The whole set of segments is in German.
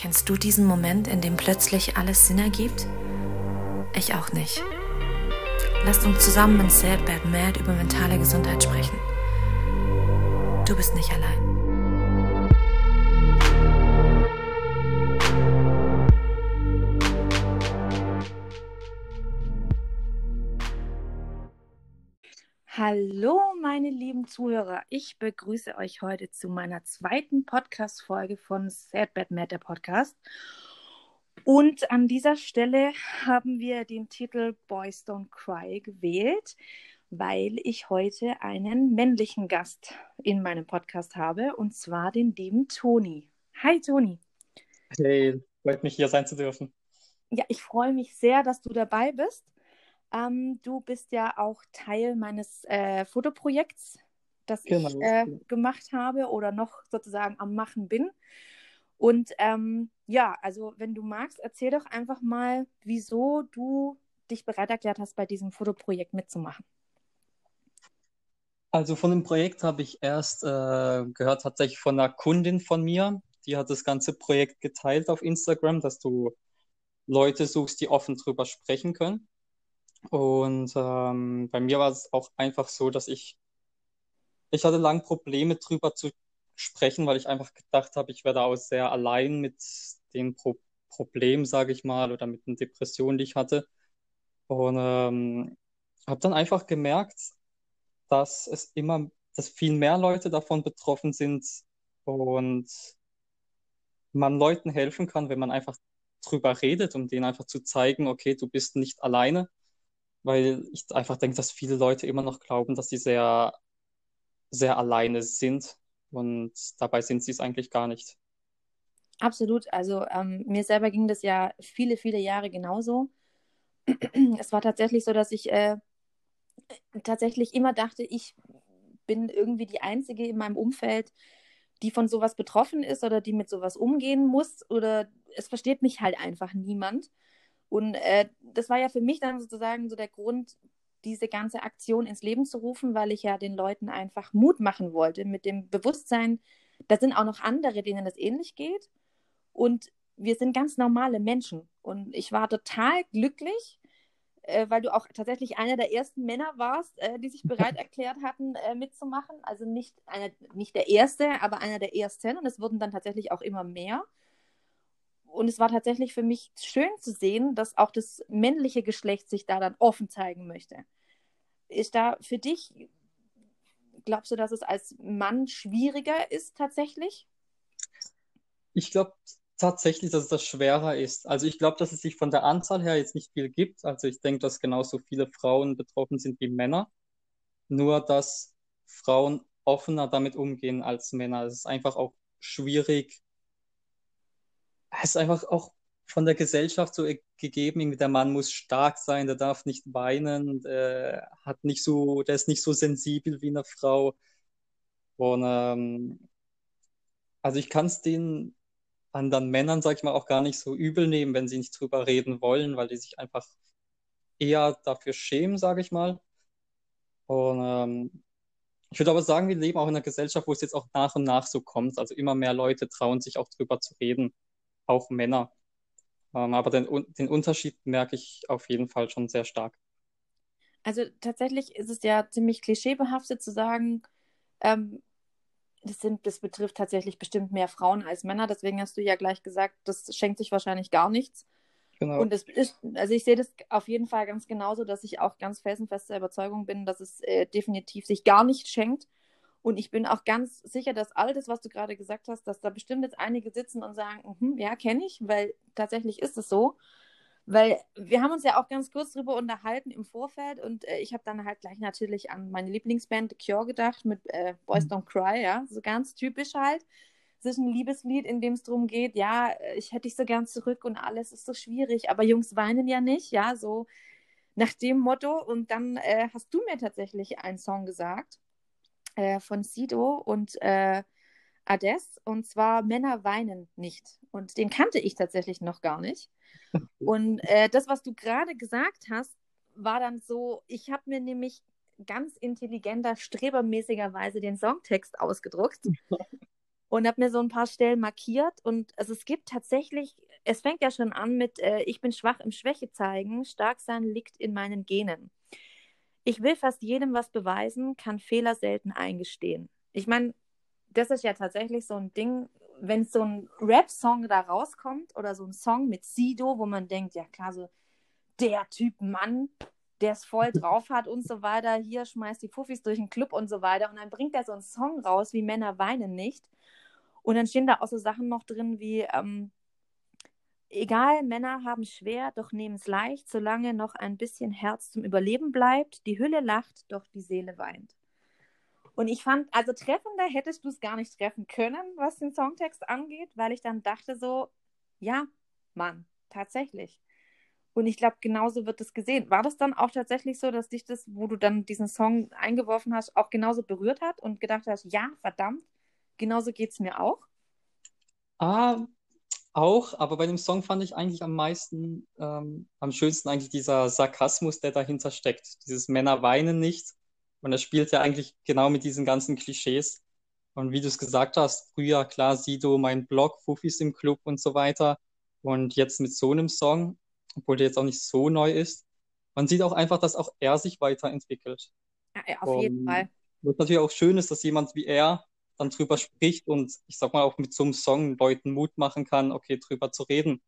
Kennst du diesen Moment, in dem plötzlich alles Sinn ergibt? Ich auch nicht. Lasst uns zusammen in Sad Bad Mad über mentale Gesundheit sprechen. Du bist nicht allein. Hallo, meine lieben Zuhörer. Ich begrüße euch heute zu meiner zweiten Podcast-Folge von Sad Bad Mad, der Podcast. Und an dieser Stelle haben wir den Titel Boys Don't Cry gewählt, weil ich heute einen männlichen Gast in meinem Podcast habe, und zwar den lieben Toni. Hi, Toni. Hey, freut mich hier sein zu dürfen. Ja, ich freue mich sehr, dass du dabei bist. Ähm, du bist ja auch Teil meines äh, Fotoprojekts, das genau. ich äh, gemacht habe oder noch sozusagen am Machen bin. Und ähm, ja, also wenn du magst, erzähl doch einfach mal, wieso du dich bereit erklärt hast, bei diesem Fotoprojekt mitzumachen. Also von dem Projekt habe ich erst äh, gehört tatsächlich von einer Kundin von mir, die hat das ganze Projekt geteilt auf Instagram, dass du Leute suchst, die offen drüber sprechen können. Und ähm, bei mir war es auch einfach so, dass ich, ich hatte lange Probleme drüber zu sprechen, weil ich einfach gedacht habe, ich werde auch sehr allein mit den Pro Problemen, sage ich mal, oder mit den Depressionen, die ich hatte. Und ähm, habe dann einfach gemerkt, dass es immer, dass viel mehr Leute davon betroffen sind und man Leuten helfen kann, wenn man einfach drüber redet, um denen einfach zu zeigen, okay, du bist nicht alleine weil ich einfach denke, dass viele Leute immer noch glauben, dass sie sehr, sehr alleine sind und dabei sind sie es eigentlich gar nicht. Absolut. Also ähm, mir selber ging das ja viele, viele Jahre genauso. es war tatsächlich so, dass ich äh, tatsächlich immer dachte, ich bin irgendwie die Einzige in meinem Umfeld, die von sowas betroffen ist oder die mit sowas umgehen muss oder es versteht mich halt einfach niemand. Und äh, das war ja für mich dann sozusagen so der Grund, diese ganze Aktion ins Leben zu rufen, weil ich ja den Leuten einfach Mut machen wollte mit dem Bewusstsein, da sind auch noch andere, denen das ähnlich geht. Und wir sind ganz normale Menschen. Und ich war total glücklich, äh, weil du auch tatsächlich einer der ersten Männer warst, äh, die sich bereit erklärt hatten, äh, mitzumachen. Also nicht, einer, nicht der erste, aber einer der ersten. Und es wurden dann tatsächlich auch immer mehr und es war tatsächlich für mich schön zu sehen, dass auch das männliche Geschlecht sich da dann offen zeigen möchte. Ist da für dich, glaubst du, dass es als Mann schwieriger ist tatsächlich? Ich glaube tatsächlich, dass es das schwerer ist. Also ich glaube, dass es sich von der Anzahl her jetzt nicht viel gibt. Also ich denke, dass genauso viele Frauen betroffen sind wie Männer. Nur, dass Frauen offener damit umgehen als Männer. Es ist einfach auch schwierig, es ist einfach auch von der Gesellschaft so gegeben, der Mann muss stark sein, der darf nicht weinen, der hat nicht so, der ist nicht so sensibel wie eine Frau. Und ähm, also ich kann es den anderen Männern, sag ich mal, auch gar nicht so übel nehmen, wenn sie nicht drüber reden wollen, weil die sich einfach eher dafür schämen, sage ich mal. Und ähm, ich würde aber sagen, wir leben auch in einer Gesellschaft, wo es jetzt auch nach und nach so kommt. Also immer mehr Leute trauen sich auch drüber zu reden auch Männer. Ähm, aber den, den Unterschied merke ich auf jeden Fall schon sehr stark. Also tatsächlich ist es ja ziemlich klischeebehaftet zu sagen, ähm, das, sind, das betrifft tatsächlich bestimmt mehr Frauen als Männer. Deswegen hast du ja gleich gesagt, das schenkt sich wahrscheinlich gar nichts. Genau. Und es ist, also ich sehe das auf jeden Fall ganz genauso, dass ich auch ganz felsenfest der Überzeugung bin, dass es äh, definitiv sich gar nicht schenkt. Und ich bin auch ganz sicher, dass all das, was du gerade gesagt hast, dass da bestimmt jetzt einige sitzen und sagen, mm ja, kenne ich, weil tatsächlich ist es so. Weil wir haben uns ja auch ganz kurz darüber unterhalten im Vorfeld und äh, ich habe dann halt gleich natürlich an meine Lieblingsband The Cure gedacht mit äh, Boys mhm. Don't Cry, ja, so ganz typisch halt. Es ist ein Liebeslied, in dem es darum geht, ja, ich hätte dich so gern zurück und alles ist so schwierig, aber Jungs weinen ja nicht, ja, so nach dem Motto. Und dann äh, hast du mir tatsächlich einen Song gesagt äh, von Sido und äh, Ades und zwar Männer weinen nicht. Und den kannte ich tatsächlich noch gar nicht. Und äh, das, was du gerade gesagt hast, war dann so, ich habe mir nämlich ganz intelligenter, strebermäßigerweise den Songtext ausgedruckt. und habe mir so ein paar Stellen markiert. Und also es gibt tatsächlich, es fängt ja schon an mit, äh, ich bin schwach im Schwäche zeigen, stark sein liegt in meinen Genen. Ich will fast jedem was beweisen, kann Fehler selten eingestehen. Ich meine, das ist ja tatsächlich so ein Ding, wenn so ein Rap-Song da rauskommt oder so ein Song mit Sido, wo man denkt, ja klar, so der Typ Mann, der es voll drauf hat und so weiter, hier schmeißt die Fuffis durch den Club und so weiter und dann bringt er so einen Song raus, wie Männer weinen nicht und dann stehen da auch so Sachen noch drin wie, ähm, egal, Männer haben schwer, doch nehmen es leicht, solange noch ein bisschen Herz zum Überleben bleibt, die Hülle lacht, doch die Seele weint. Und ich fand, also treffender hättest du es gar nicht treffen können, was den Songtext angeht, weil ich dann dachte so, ja, Mann, tatsächlich. Und ich glaube, genauso wird es gesehen. War das dann auch tatsächlich so, dass dich das, wo du dann diesen Song eingeworfen hast, auch genauso berührt hat und gedacht hast, ja, verdammt, genauso geht es mir auch? Ah, auch, aber bei dem Song fand ich eigentlich am meisten, ähm, am schönsten eigentlich dieser Sarkasmus, der dahinter steckt. Dieses Männer weinen nicht und er spielt ja eigentlich genau mit diesen ganzen Klischees. Und wie du es gesagt hast, früher, klar, Sido, mein Blog, Fufis im Club und so weiter. Und jetzt mit so einem Song, obwohl der jetzt auch nicht so neu ist. Man sieht auch einfach, dass auch er sich weiterentwickelt. Ja, auf jeden Fall. Was natürlich auch schön ist, dass jemand wie er dann drüber spricht und ich sag mal auch mit so einem Song Leuten Mut machen kann, okay, drüber zu reden.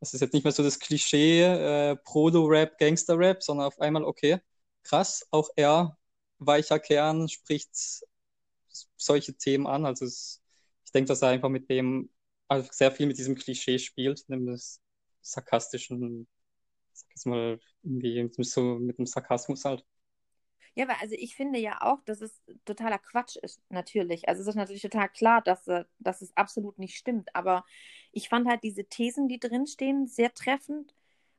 Das ist jetzt nicht mehr so das Klischee äh, Proto-Rap, Gangster-Rap, sondern auf einmal, okay, krass, auch er weicher Kern spricht solche Themen an. Also es, ich denke, dass er einfach mit dem also sehr viel mit diesem Klischee spielt, nämlich sarkastischen, sag jetzt mal, irgendwie so mit dem Sarkasmus halt. Ja, aber also ich finde ja auch, dass es totaler Quatsch ist, natürlich. Also es ist natürlich total klar, dass, äh, dass es absolut nicht stimmt. Aber ich fand halt diese Thesen, die drinstehen, sehr treffend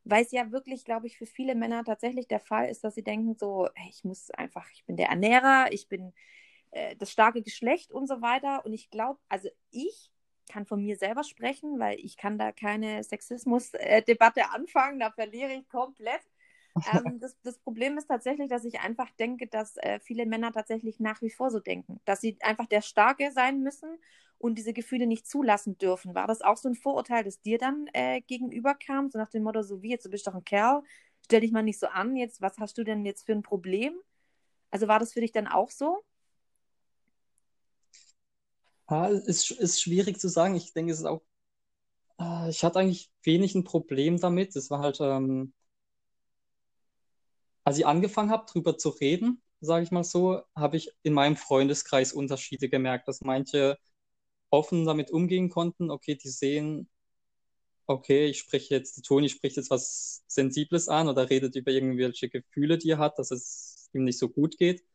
weil es ja wirklich, glaube ich, für viele Männer tatsächlich der Fall ist, dass sie denken so, hey, ich muss einfach, ich bin der Ernährer, ich bin äh, das starke Geschlecht und so weiter. Und ich glaube, also ich kann von mir selber sprechen, weil ich kann da keine Sexismus-Debatte äh, anfangen, da verliere ich komplett. Ähm, das, das, Problem ist tatsächlich, dass ich einfach denke, dass äh, viele Männer tatsächlich nach wie vor so denken, dass sie einfach der Starke sein müssen und diese Gefühle nicht zulassen dürfen. War das auch so ein Vorurteil, das dir dann äh, gegenüber kam? So nach dem Motto, so wie, jetzt du bist doch ein Kerl, stell dich mal nicht so an, jetzt, was hast du denn jetzt für ein Problem? Also war das für dich dann auch so? Ja, ist, ist schwierig zu sagen. Ich denke, es ist auch, äh, ich hatte eigentlich wenig ein Problem damit. Es war halt, ähm, als ich angefangen habe, drüber zu reden, sage ich mal so, habe ich in meinem Freundeskreis Unterschiede gemerkt, dass manche offen damit umgehen konnten. Okay, die sehen, okay, ich spreche jetzt, Toni spricht jetzt was Sensibles an oder redet über irgendwelche Gefühle, die er hat, dass es ihm nicht so gut geht.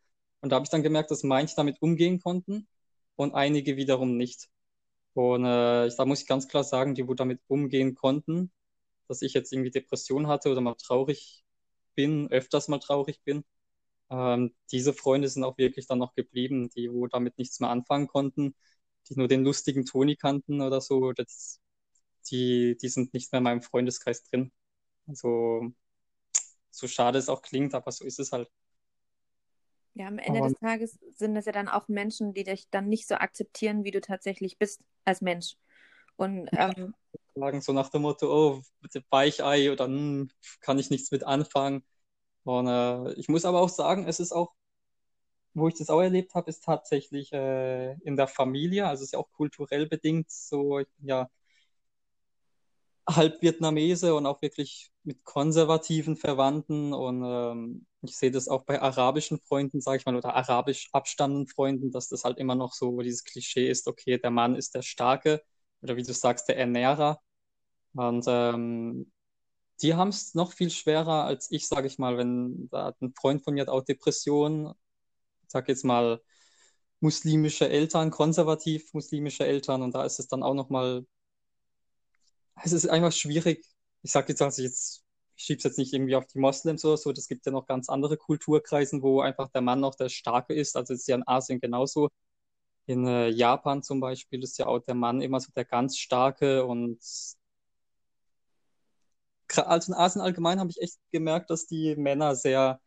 Und da habe ich dann gemerkt, dass manche damit umgehen konnten und einige wiederum nicht. Und äh, da muss ich ganz klar sagen, die, wo damit umgehen konnten, dass ich jetzt irgendwie Depression hatte oder mal traurig bin, öfters mal traurig bin, ähm, diese Freunde sind auch wirklich dann noch geblieben, die wo damit nichts mehr anfangen konnten die nur den lustigen Toni kannten oder so, das, die, die sind nicht mehr in meinem Freundeskreis drin. Also, so schade es auch klingt, aber so ist es halt. Ja, am Ende aber, des Tages sind es ja dann auch Menschen, die dich dann nicht so akzeptieren, wie du tatsächlich bist als Mensch. Und ähm, sagen so nach dem Motto, oh, bitte Weichei oder hm, kann ich nichts mit anfangen. Und äh, ich muss aber auch sagen, es ist auch wo ich das auch erlebt habe, ist tatsächlich äh, in der Familie. Also ist ja auch kulturell bedingt so, ja halb Vietnamese und auch wirklich mit konservativen Verwandten und ähm, ich sehe das auch bei arabischen Freunden, sage ich mal, oder arabisch abstammenden Freunden, dass das halt immer noch so dieses Klischee ist, okay, der Mann ist der Starke oder wie du sagst, der Ernährer. Und ähm, die haben es noch viel schwerer als ich, sage ich mal, wenn da ein Freund von mir hat auch Depressionen sag jetzt mal, muslimische Eltern, konservativ muslimische Eltern und da ist es dann auch nochmal, es ist einfach schwierig. Ich sage jetzt, also jetzt, ich schiebe es jetzt nicht irgendwie auf die Moslems oder so, das gibt ja noch ganz andere Kulturkreisen, wo einfach der Mann noch der Starke ist, also ist ja in Asien genauso. In äh, Japan zum Beispiel ist ja auch der Mann immer so der ganz Starke und also in Asien allgemein habe ich echt gemerkt, dass die Männer sehr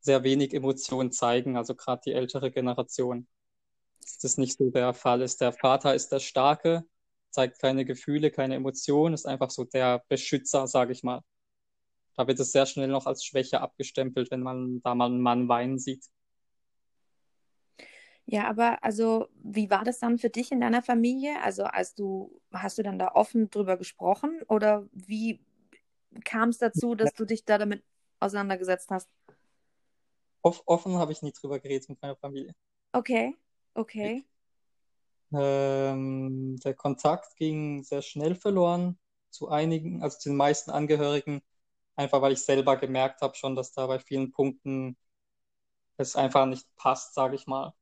sehr wenig Emotionen zeigen, also gerade die ältere Generation. dass das nicht so der Fall ist. Der Vater ist der Starke, zeigt keine Gefühle, keine Emotionen, ist einfach so der Beschützer, sage ich mal. Da wird es sehr schnell noch als Schwäche abgestempelt, wenn man da mal einen Mann weinen sieht. Ja, aber also, wie war das dann für dich in deiner Familie? Also, als du, hast du dann da offen drüber gesprochen oder wie kam es dazu, dass du dich da damit auseinandergesetzt hast? Off offen habe ich nie drüber geredet mit meiner Familie. Okay, okay. Ähm, der Kontakt ging sehr schnell verloren zu einigen, also zu den meisten Angehörigen, einfach weil ich selber gemerkt habe schon, dass da bei vielen Punkten es einfach nicht passt, sage ich mal.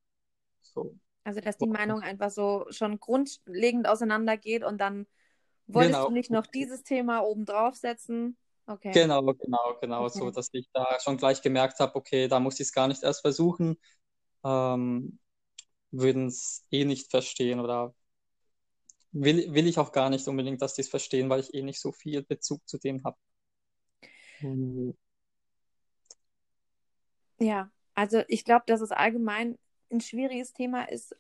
So. Also, dass die Meinung einfach so schon grundlegend auseinandergeht und dann wolltest Genau. du nicht noch dieses Thema oben draufsetzen. Okay. Genau, genau, genau, so, Okay. dass ich da schon gleich gemerkt habe, okay, da muss ich es gar nicht erst versuchen, ähm, würden es eh nicht verstehen oder will, will ich auch gar nicht unbedingt, dass die es verstehen, weil ich eh nicht so viel Bezug zu denen habe. Mhm. Ja, also ich glaube, dass es allgemein ein schwieriges Thema ist,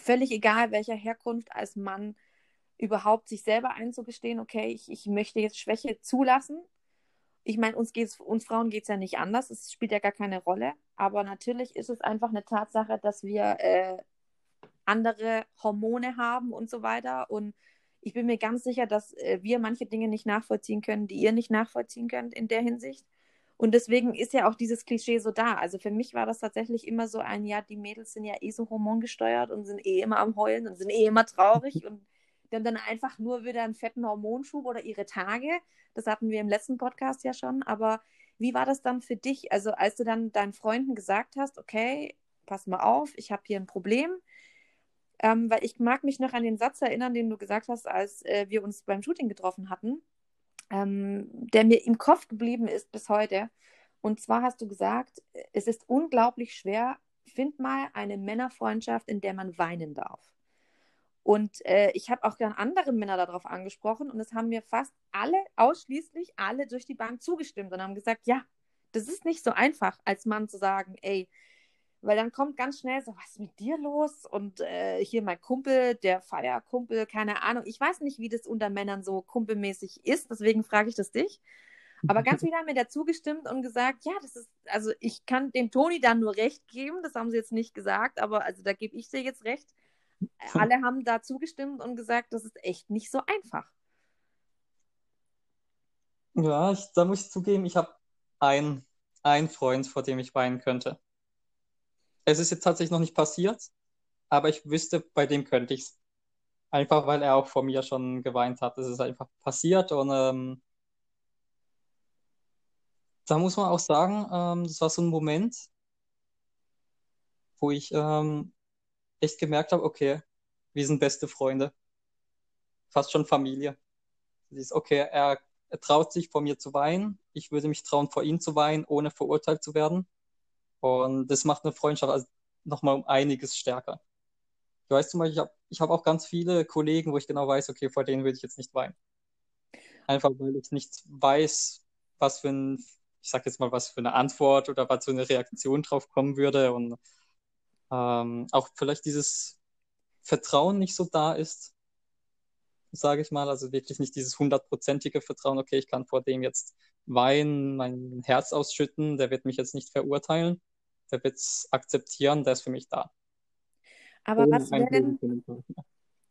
völlig egal welcher Herkunft als Mann überhaupt sich selber einzugestehen, okay, ich, ich möchte jetzt Schwäche zulassen. Ich meine, uns geht's, uns Frauen geht es ja nicht anders, es spielt ja gar keine Rolle, aber natürlich ist es einfach eine Tatsache, dass wir äh, andere Hormone haben und so weiter. Und ich bin mir ganz sicher, dass äh, wir manche Dinge nicht nachvollziehen können, die ihr nicht nachvollziehen könnt in der Hinsicht. Und deswegen ist ja auch dieses Klischee so da. Also für mich war das tatsächlich immer so ein, ja, die Mädels sind ja eh so hormongesteuert und sind eh immer am Heulen und sind eh immer traurig und die haben dann einfach nur wieder einen fetten Hormonschub oder ihre Tage. Das hatten wir im letzten Podcast ja schon. Aber wie war das dann für dich? Also als du dann deinen Freunden gesagt hast, okay, pass mal auf, ich habe hier ein Problem. Ähm, weil ich mag mich noch an den Satz erinnern, den du gesagt hast, als äh, wir uns beim Shooting getroffen hatten, ähm, der mir im Kopf geblieben ist bis heute. Und zwar hast du gesagt, es ist unglaublich schwer, find mal eine Männerfreundschaft, in der man weinen darf. Und äh, ich habe auch dann andere Männer darauf angesprochen und es haben mir fast alle, ausschließlich alle durch die Bank zugestimmt und haben gesagt, ja, das ist nicht so einfach, als Mann zu sagen, ey, weil dann kommt ganz schnell so, was ist mit dir los? Und äh, hier mein Kumpel, der Feierkumpel, keine Ahnung. Ich weiß nicht, wie das unter Männern so kumpelmäßig ist, deswegen frage ich das dich. Aber ganz viele haben mir dazu gestimmt und gesagt, ja, das ist, also ich kann dem Toni dann nur recht geben, das haben sie jetzt nicht gesagt, aber also da gebe ich dir jetzt recht. Alle haben da zugestimmt und gesagt, das ist echt nicht so einfach. Ja, ich, da muss ich zugeben, ich habe einen, einen Freund, vor dem ich weinen könnte. Es ist jetzt tatsächlich noch nicht passiert, aber ich wüsste, bei dem könnte ich es. Einfach weil er auch vor mir schon geweint hat. Es ist einfach passiert und ähm, da muss man auch sagen, ähm, das war so ein Moment, wo ich ähm, echt gemerkt habe, okay, wir sind beste Freunde. Fast schon Familie. Das ist, okay, er, er traut sich vor mir zu weinen. Ich würde mich trauen, vor ihm zu weinen, ohne verurteilt zu werden. Und das macht eine Freundschaft also nochmal um einiges stärker. Ich weiß zum Beispiel, ich habe ich hab auch ganz viele Kollegen, wo ich genau weiß, okay, vor denen würde ich jetzt nicht weinen. Einfach weil ich nicht weiß, was für ein, ich sag jetzt mal, was für eine Antwort oder was für eine Reaktion drauf kommen würde. Und ähm, auch vielleicht dieses Vertrauen nicht so da ist, sage ich mal. Also wirklich nicht dieses hundertprozentige Vertrauen, okay, ich kann vor dem jetzt weinen, mein Herz ausschütten, der wird mich jetzt nicht verurteilen, der wird es akzeptieren, der ist für mich da. Aber Ohne was wäre denn.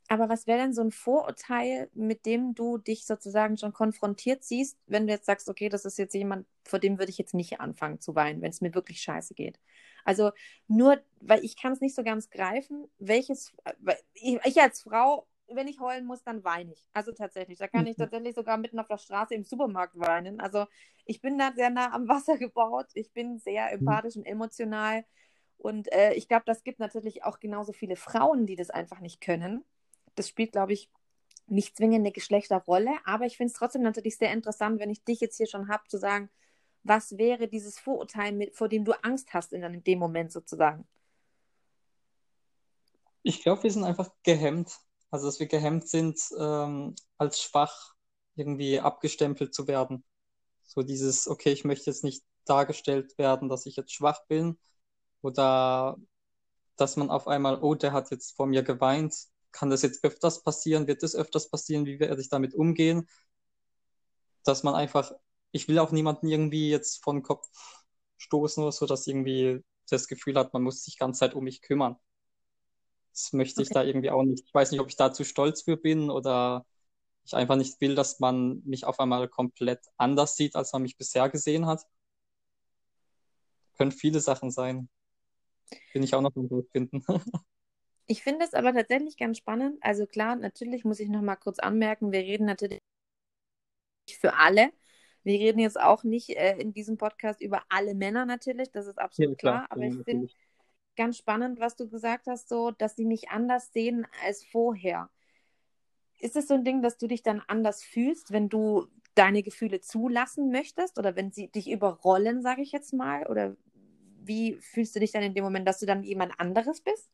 Aber was wäre denn so ein Vorurteil, mit dem du dich sozusagen schon konfrontiert siehst, wenn du jetzt sagst, okay, das ist jetzt jemand, vor dem würde ich jetzt nicht anfangen zu weinen, wenn es mir wirklich scheiße geht. Also nur, weil ich kann es nicht so ganz greifen, welches, weil ich, ich als Frau, wenn ich heulen muss, dann weine ich. Also tatsächlich, da kann ich Mhm. tatsächlich sogar mitten auf der Straße im Supermarkt weinen. Also ich bin da sehr nah am Wasser gebaut, ich bin sehr empathisch und emotional. Und äh, ich glaube, das gibt natürlich auch genauso viele Frauen, die das einfach nicht können. Das spielt, glaube ich, nicht zwingend eine Geschlechterrolle, aber ich finde es trotzdem natürlich sehr interessant, wenn ich dich jetzt hier schon habe, zu sagen, was wäre dieses Vorurteil, mit, vor dem du Angst hast in, dem Moment sozusagen? Ich glaube, wir sind einfach gehemmt. Also, dass wir gehemmt sind, ähm, als schwach irgendwie abgestempelt zu werden. So dieses, okay, ich möchte jetzt nicht dargestellt werden, dass ich jetzt schwach bin oder dass man auf einmal, oh, der hat jetzt vor mir geweint, kann das jetzt öfters passieren, wird das öfters passieren, wie werde ich damit umgehen? Dass man einfach, ich will auch niemanden irgendwie jetzt von Kopf stoßen oder so, dass irgendwie das Gefühl hat, man muss sich ganz Zeit um mich kümmern. Das möchte okay. ich da irgendwie auch nicht. Ich weiß nicht, ob ich da zu stolz für bin oder ich einfach nicht will, dass man mich auf einmal komplett anders sieht, als man mich bisher gesehen hat. Können viele Sachen sein. Bin ich auch noch im finden. ich finde es aber tatsächlich ganz spannend. Also klar, natürlich muss ich noch mal kurz anmerken, wir reden natürlich für alle. Wir reden jetzt auch nicht äh, in diesem Podcast über alle Männer natürlich, das ist absolut ja, klar, klar, aber ja, ich finde ganz spannend, was du gesagt hast, so, dass sie mich anders sehen als vorher. Ist es so ein Ding, dass du dich dann anders fühlst, wenn du deine Gefühle zulassen möchtest oder wenn sie dich überrollen, sage ich jetzt mal? Oder wie fühlst du dich dann in dem Moment, dass du dann jemand anderes bist?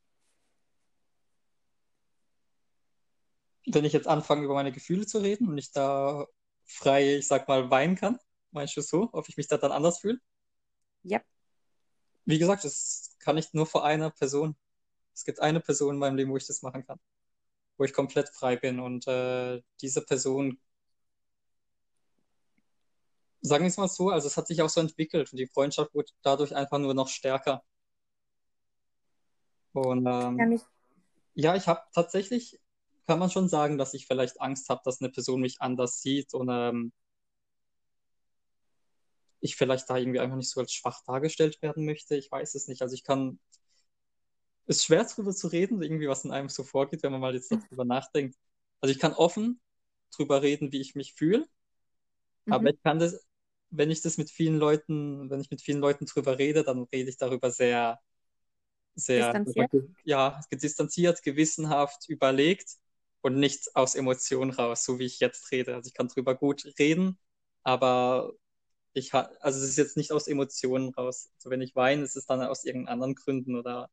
Wenn ich jetzt anfange, über meine Gefühle zu reden und ich da frei, ich sag mal, weinen kann, meinst du so, ob ich mich da dann anders fühle? Ja. Wie gesagt, das kann ich nur vor einer Person. Es gibt eine Person in meinem Leben, wo ich das machen kann wo ich komplett frei bin. Und äh, diese Person, sagen wir es mal so, also es hat sich auch so entwickelt und die Freundschaft wurde dadurch einfach nur noch stärker. Und ähm, ja, ich habe tatsächlich, kann man schon sagen, dass ich vielleicht Angst habe, dass eine Person mich anders sieht und ähm, ich vielleicht da irgendwie einfach nicht so als schwach dargestellt werden möchte. Ich weiß es nicht. Also ich kann ist schwer drüber zu reden, irgendwie was in einem so vorgeht, wenn man mal jetzt darüber nachdenkt. Also ich kann offen drüber reden, wie ich mich fühle, mhm. aber ich kann das, wenn ich das mit vielen Leuten, wenn ich mit vielen Leuten drüber rede, dann rede ich darüber sehr, sehr, distanziert. ja, distanziert, gewissenhaft, überlegt und nicht aus Emotionen raus, so wie ich jetzt rede. Also ich kann drüber gut reden, aber ich ha also es ist jetzt nicht aus Emotionen raus. Also wenn ich weine, ist es dann aus irgendeinen anderen Gründen oder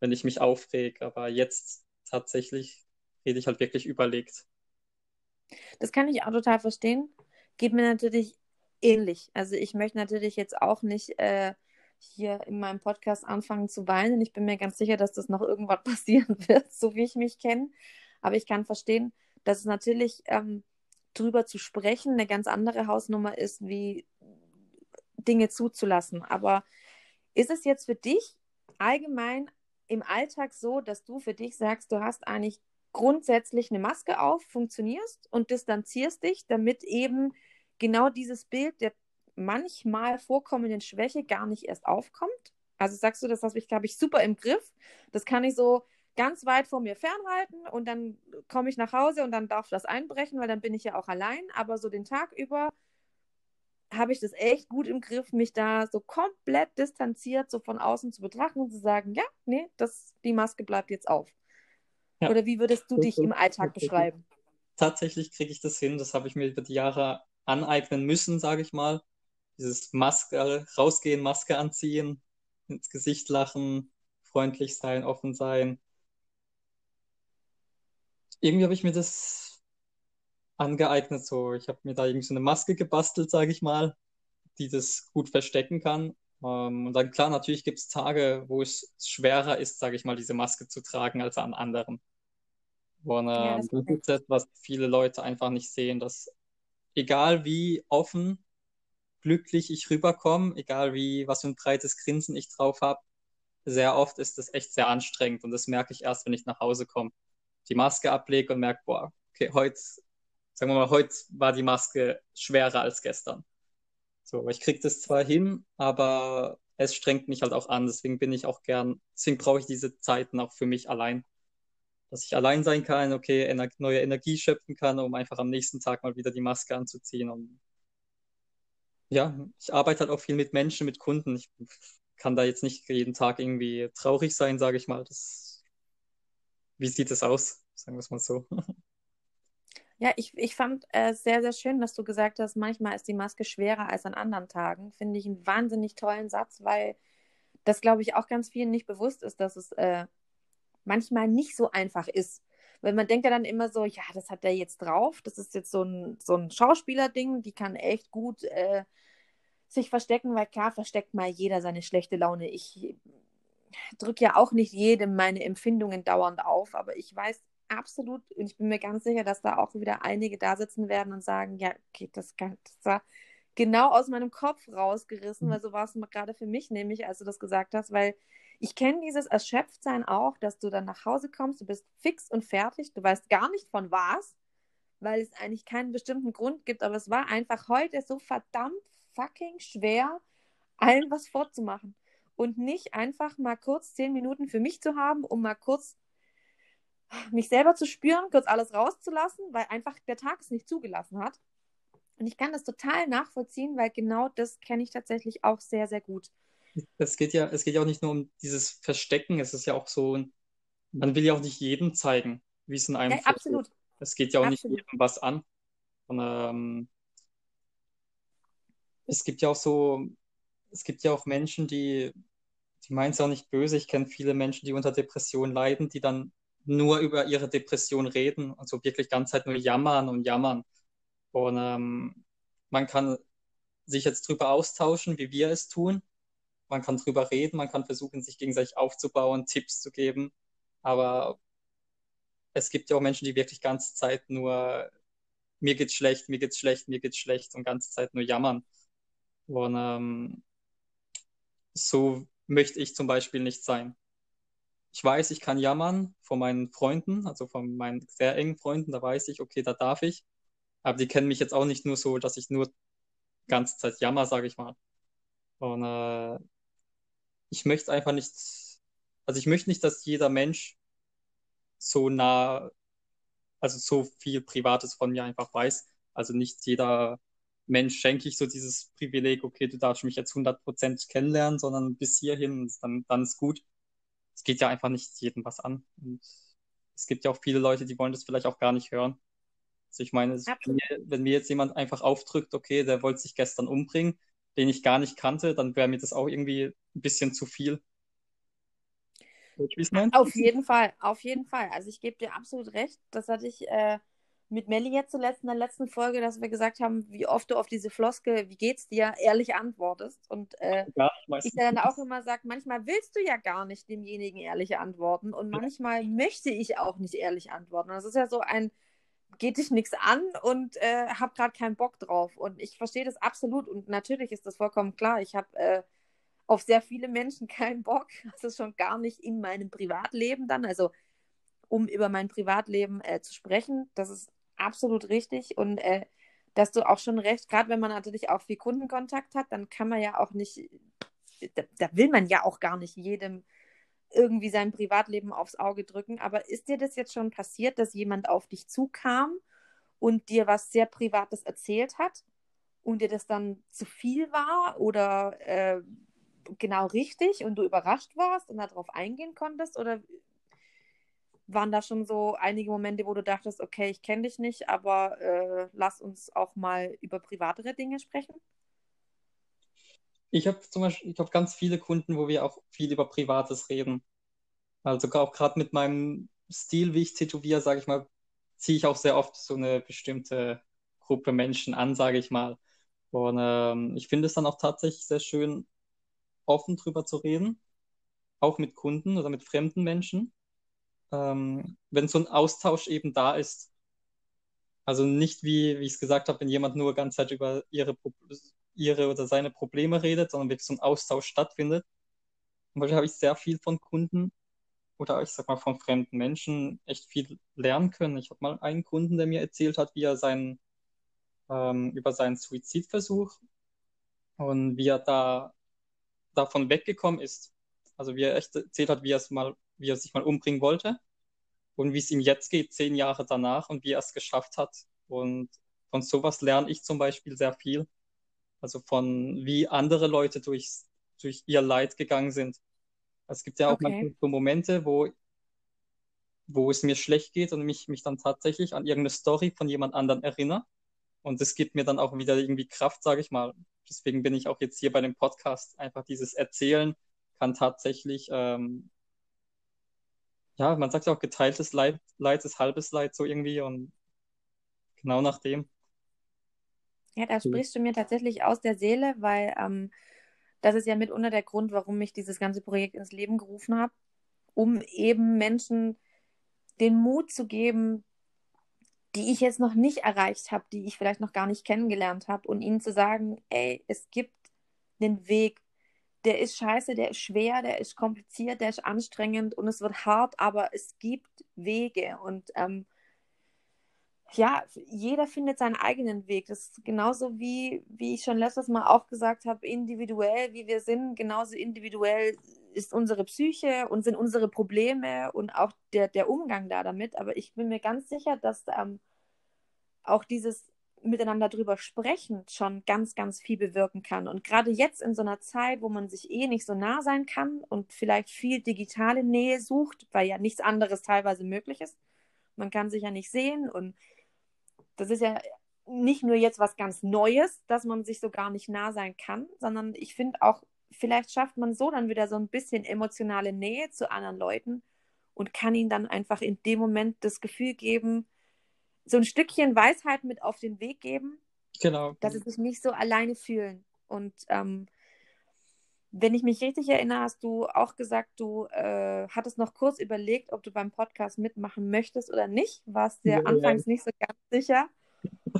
wenn ich mich aufreg. Aber jetzt tatsächlich rede ich halt wirklich überlegt. Das kann ich auch total verstehen. Geht mir natürlich ähnlich. Also ich möchte natürlich jetzt auch nicht äh, hier in meinem Podcast anfangen zu weinen. Ich bin mir ganz sicher, dass das noch irgendwann passieren wird, so wie ich mich kenne. Aber ich kann verstehen, dass es natürlich ähm, drüber zu sprechen eine ganz andere Hausnummer ist, wie Dinge zuzulassen. Aber ist es jetzt für dich allgemein im Alltag so, dass du für dich sagst, du hast eigentlich grundsätzlich eine Maske auf, funktionierst und distanzierst dich, damit eben genau dieses Bild der manchmal vorkommenden Schwäche gar nicht erst aufkommt? Also sagst du, das habe ich, glaube ich, super im Griff. Das kann ich so ganz weit vor mir fernhalten und dann komme ich nach Hause und dann darf das einbrechen, weil dann bin ich ja auch allein. Aber so den Tag über habe ich das echt gut im Griff, mich da so komplett distanziert so von außen zu betrachten und zu sagen, ja, nee, das, die Maske bleibt jetzt auf. Ja. Oder wie würdest du dich im Alltag beschreiben? Tatsächlich kriege ich das hin, das habe ich mir über die Jahre aneignen müssen, sage ich mal. Dieses Maske, rausgehen, Maske anziehen, ins Gesicht lachen, freundlich sein, offen sein. Irgendwie habe ich mir das angeeignet. So, ich habe mir da irgendwie so eine Maske gebastelt, sage ich mal, die das gut verstecken kann. Ähm, und dann klar, natürlich gibt es Tage, wo es schwerer ist, sage ich mal, diese Maske zu tragen als an anderen. Und, äh, ja, das, das ist etwas, was viele Leute einfach nicht sehen, dass egal wie offen, glücklich ich rüberkomme, egal wie, was für ein breites Grinsen ich drauf habe, sehr oft ist das echt sehr anstrengend und das merke ich erst, wenn ich nach Hause komme. Die Maske ablege und merke, boah, okay, heute sagen wir mal, heute war die Maske schwerer als gestern. So, ich kriege das zwar hin, aber es strengt mich halt auch an. Deswegen bin ich auch gern, deswegen brauche ich diese Zeiten auch für mich allein. Dass ich allein sein kann, okay, ener neue Energie schöpfen kann, um einfach am nächsten Tag mal wieder die Maske anzuziehen. Und ja, ich arbeite halt auch viel mit Menschen, mit Kunden. Ich kann da jetzt nicht jeden Tag irgendwie traurig sein, sage ich mal. Das, wie sieht es aus? Sagen wir es mal so. Ja, ich, ich fand äh, sehr, sehr schön, dass du gesagt hast, manchmal ist die Maske schwerer als an anderen Tagen. Finde ich einen wahnsinnig tollen Satz, weil das, glaube ich, auch ganz vielen nicht bewusst ist, dass es äh, manchmal nicht so einfach ist. Weil man denkt ja dann immer so, ja, das hat der jetzt drauf. Das ist jetzt so ein, so ein Schauspielerding, die kann echt gut äh, sich verstecken, weil klar versteckt mal jeder seine schlechte Laune. Ich drücke ja auch nicht jedem meine Empfindungen dauernd auf, aber ich weiß absolut und ich bin mir ganz sicher, dass da auch wieder einige da sitzen werden und sagen, ja, okay, das, das war genau aus meinem Kopf rausgerissen, weil so war es gerade für mich nämlich, als du das gesagt hast, weil ich kenne dieses Erschöpftsein auch, dass du dann nach Hause kommst, du bist fix und fertig, du weißt gar nicht von was, weil es eigentlich keinen bestimmten Grund gibt, aber es war einfach heute so verdammt fucking schwer, allen was vorzumachen und nicht einfach mal kurz zehn Minuten für mich zu haben, um mal kurz mich selber zu spüren, kurz alles rauszulassen, weil einfach der Tag es nicht zugelassen hat. Und ich kann das total nachvollziehen, weil genau das kenne ich tatsächlich auch sehr, sehr gut. Es geht ja, es geht ja auch nicht nur um dieses Verstecken, es ist ja auch so, man will ja auch nicht jedem zeigen, wie es in einem ja, Absolut. Es geht ja auch absolut. nicht jedem was an. Und, ähm, es gibt ja auch so, es gibt ja auch Menschen, die, die meinen es auch nicht böse. Ich kenne viele Menschen, die unter Depressionen leiden, die dann nur über ihre Depression reden, also wirklich ganz Zeit nur jammern und jammern. Und ähm, man kann sich jetzt drüber austauschen, wie wir es tun. Man kann drüber reden, man kann versuchen, sich gegenseitig aufzubauen, Tipps zu geben. Aber es gibt ja auch Menschen, die wirklich ganze Zeit nur mir geht's schlecht, mir geht's schlecht, mir geht's schlecht und ganze Zeit nur jammern. Und ähm, so möchte ich zum Beispiel nicht sein. Ich weiß, ich kann jammern von meinen Freunden, also von meinen sehr engen Freunden, da weiß ich, okay, da darf ich. Aber die kennen mich jetzt auch nicht nur so, dass ich nur ganze Zeit jammer, sage ich mal. Und äh, ich möchte einfach nicht, also ich möchte nicht, dass jeder Mensch so nah, also so viel Privates von mir einfach weiß. Also nicht jeder Mensch schenke ich so dieses Privileg, okay, du darfst mich jetzt 100% kennenlernen, sondern bis hierhin, dann, dann ist gut. Es geht ja einfach nicht jedem was an. Und es gibt ja auch viele Leute, die wollen das vielleicht auch gar nicht hören. Also ich meine, wenn mir, wenn mir, jetzt jemand einfach aufdrückt, okay, der wollte sich gestern umbringen, den ich gar nicht kannte, dann wäre mir das auch irgendwie ein bisschen zu viel. Auf jeden Fall, auf jeden Fall. Also ich gebe dir absolut recht. Das hatte ich äh, mit Melli jetzt zuletzt in der letzten Folge, dass wir gesagt haben, wie oft du auf diese Floske, wie geht's dir, ehrlich antwortest. Und äh, ja, ich dann auch immer sage, manchmal willst du ja gar nicht demjenigen ehrlich antworten und manchmal ja. möchte ich auch nicht ehrlich antworten. Das ist ja so ein, geht dich nichts an und äh, habe gerade keinen Bock drauf. Und ich verstehe das absolut und natürlich ist das vollkommen klar. Ich habe äh, auf sehr viele Menschen keinen Bock. Das ist schon gar nicht in meinem Privatleben dann. Also um über mein Privatleben äh, zu sprechen, das ist absolut richtig. Und äh, dass du auch schon recht, gerade wenn man natürlich auch viel Kundenkontakt hat, dann kann man ja auch nicht, da, da will man ja auch gar nicht jedem irgendwie sein Privatleben aufs Auge drücken. Aber ist dir das jetzt schon passiert, dass jemand auf dich zukam und dir was sehr Privates erzählt hat und dir das dann zu viel war oder äh, genau richtig und du überrascht warst und darauf eingehen konntest? Oder waren da schon so einige Momente, wo du dachtest, okay, ich kenne dich nicht, aber äh, lass uns auch mal über privatere Dinge sprechen? Ich habe zum Beispiel, ich habe ganz viele Kunden, wo wir auch viel über Privates reden. Also auch gerade mit meinem Stil, wie ich tätowiere, sage ich mal, ziehe ich auch sehr oft so eine bestimmte Gruppe Menschen an, sage ich mal. Und ähm, ich finde es dann auch tatsächlich sehr schön, offen drüber zu reden, auch mit Kunden oder mit fremden Menschen, ähm, wenn so ein Austausch eben da ist. Also nicht wie, wie ich es gesagt habe, wenn jemand nur ganz Zeit über ihre ihre oder seine Probleme redet, sondern wirklich so ein Austausch stattfindet. Und dadurch habe ich sehr viel von Kunden oder ich sag mal von fremden Menschen echt viel lernen können. Ich habe mal einen Kunden, der mir erzählt hat, wie er seinen, ähm, über seinen Suizidversuch und wie er da davon weggekommen ist. Also wie er echt erzählt hat, wie er es mal, wie er sich mal umbringen wollte und wie es ihm jetzt geht, zehn Jahre danach und wie er es geschafft hat. Und von sowas lerne ich zum Beispiel sehr viel. Also von wie andere Leute durch, durch ihr Leid gegangen sind. Es gibt ja auch okay. manchmal so Momente, wo, wo es mir schlecht geht und mich, mich dann tatsächlich an irgendeine Story von jemand anderem erinnere. Und das gibt mir dann auch wieder irgendwie Kraft, sage ich mal. Deswegen bin ich auch jetzt hier bei dem Podcast. Einfach dieses Erzählen kann tatsächlich, ähm, ja, man sagt ja auch geteiltes Leid, Leid ist halbes Leid, so irgendwie. Und genau nach dem. Ja, da sprichst du mir tatsächlich aus der Seele, weil ähm, das ist ja mitunter der Grund, warum ich dieses ganze Projekt ins Leben gerufen habe, um eben Menschen den Mut zu geben, die ich jetzt noch nicht erreicht habe, die ich vielleicht noch gar nicht kennengelernt habe und ihnen zu sagen, ey, es gibt einen Weg, der ist scheiße, der ist schwer, der ist kompliziert, der ist anstrengend und es wird hart, aber es gibt Wege und ähm, ja, jeder findet seinen eigenen Weg. Das ist genauso wie, wie ich schon letztes Mal auch gesagt habe, individuell, wie wir sind, genauso individuell ist unsere Psyche und sind unsere Probleme und auch der, der Umgang da damit. Aber ich bin mir ganz sicher, dass ähm, auch dieses miteinander drüber sprechen schon ganz, ganz viel bewirken kann. Und gerade jetzt in so einer Zeit, wo man sich eh nicht so nah sein kann und vielleicht viel digitale Nähe sucht, weil ja nichts anderes teilweise möglich ist. Man kann sich ja nicht sehen und das ist ja nicht nur jetzt was ganz Neues, dass man sich so gar nicht nah sein kann, sondern ich finde auch, vielleicht schafft man so dann wieder so ein bisschen emotionale Nähe zu anderen Leuten und kann ihnen dann einfach in dem Moment das Gefühl geben, so ein Stückchen Weisheit mit auf den Weg geben, genau. dass sie sich nicht so alleine fühlen. Und ähm, wenn ich mich richtig erinnere, hast du auch gesagt, du äh, hattest noch kurz überlegt, ob du beim Podcast mitmachen möchtest oder nicht. Warst dir ja, anfangs ja. nicht so ganz sicher.